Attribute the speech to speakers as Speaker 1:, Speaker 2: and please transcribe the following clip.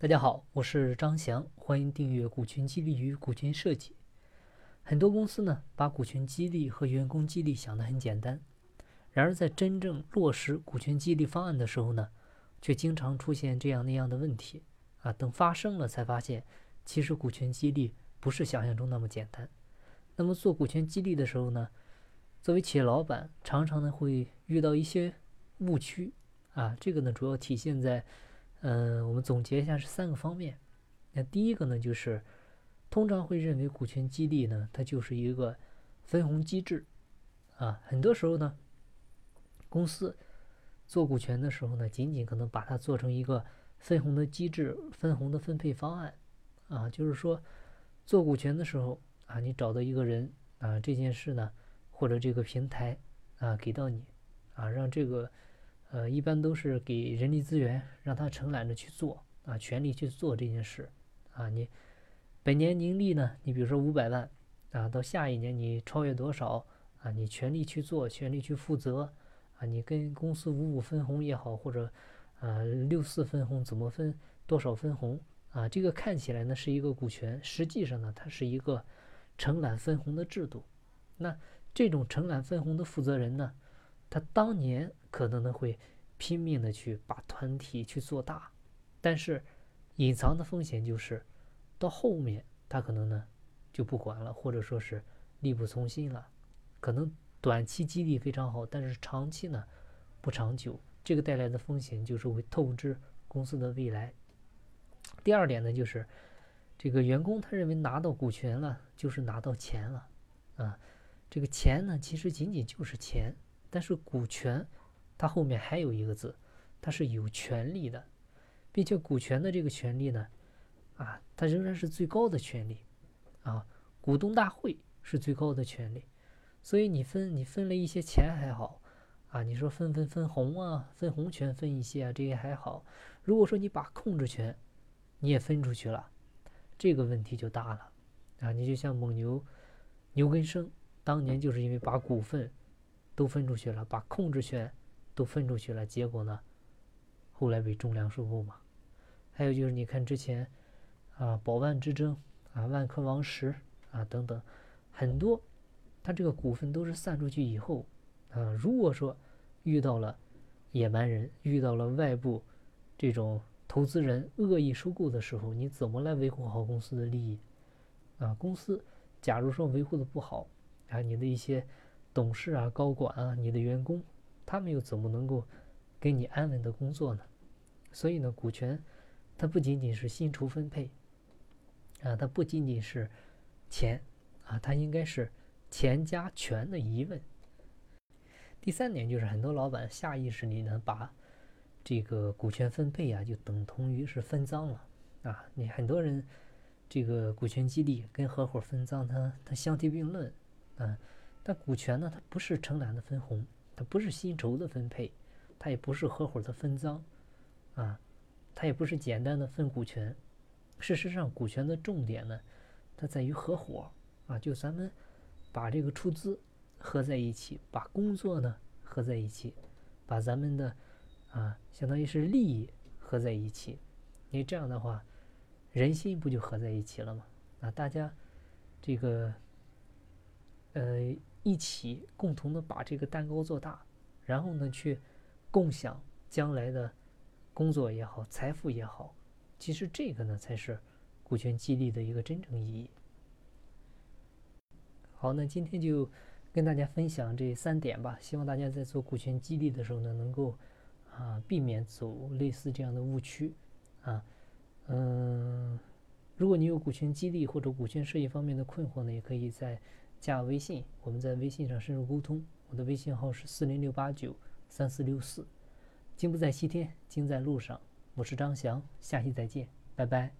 Speaker 1: 大家好，我是张翔，欢迎订阅股权激励与股权设计。很多公司呢，把股权激励和员工激励想得很简单，然而在真正落实股权激励方案的时候呢，却经常出现这样那样的问题啊。等发生了，才发现其实股权激励不是想象中那么简单。那么做股权激励的时候呢，作为企业老板，常常呢会遇到一些误区啊。这个呢，主要体现在。嗯，我们总结一下是三个方面。那第一个呢，就是通常会认为股权激励呢，它就是一个分红机制啊。很多时候呢，公司做股权的时候呢，仅仅可能把它做成一个分红的机制、分红的分配方案啊。就是说，做股权的时候啊，你找到一个人啊，这件事呢，或者这个平台啊，给到你啊，让这个。呃，一般都是给人力资源，让他承揽着去做啊，全力去做这件事啊。你本年盈利呢，你比如说五百万啊，到下一年你超越多少啊？你全力去做，全力去负责啊。你跟公司五五分红也好，或者呃六四分红怎么分，多少分红啊？这个看起来呢是一个股权，实际上呢它是一个承揽分红的制度。那这种承揽分红的负责人呢？他当年可能呢会拼命的去把团体去做大，但是隐藏的风险就是到后面他可能呢就不管了，或者说是力不从心了。可能短期激励非常好，但是长期呢不长久，这个带来的风险就是会透支公司的未来。第二点呢就是这个员工他认为拿到股权了就是拿到钱了啊，这个钱呢其实仅仅就是钱。但是股权，它后面还有一个字，它是有权利的，并且股权的这个权利呢，啊，它仍然是最高的权利，啊，股东大会是最高的权利，所以你分你分了一些钱还好，啊，你说分分分红啊，分红权分一些啊，这些还好。如果说你把控制权你也分出去了，这个问题就大了，啊，你就像蒙牛牛根生当年就是因为把股份。都分出去了，把控制权都分出去了，结果呢，后来被中粮收购嘛。还有就是，你看之前啊，宝万之争啊，万科王石啊等等，很多，他这个股份都是散出去以后啊，如果说遇到了野蛮人，遇到了外部这种投资人恶意收购的时候，你怎么来维护好公司的利益啊？公司假如说维护的不好啊，你的一些。董事啊，高管啊，你的员工，他们又怎么能够给你安稳的工作呢？所以呢，股权它不仅仅是薪酬分配啊，它不仅仅是钱啊，它应该是钱加权的疑问。第三点就是很多老板下意识里呢，把这个股权分配啊，就等同于是分赃了啊。你很多人这个股权激励跟合伙分赃，它它相提并论啊。但股权呢，它不是承揽的分红，不是薪酬的分配，它也不是合伙的分赃，啊，它也不是简单的分股权。事实上，股权的重点呢，它在于合伙啊，就咱们把这个出资合在一起，把工作呢合在一起，把咱们的啊，相当于是利益合在一起。你这样的话，人心不就合在一起了吗？啊，大家这个，呃。一起共同的把这个蛋糕做大，然后呢去共享将来的工作也好，财富也好，其实这个呢才是股权激励的一个真正意义。好，那今天就跟大家分享这三点吧，希望大家在做股权激励的时候呢，能够啊避免走类似这样的误区啊。嗯，如果你有股权激励或者股权设计方面的困惑呢，也可以在。加微信，我们在微信上深入沟通。我的微信号是四零六八九三四六四。金不在西天，金在路上。我是张翔，下期再见，拜拜。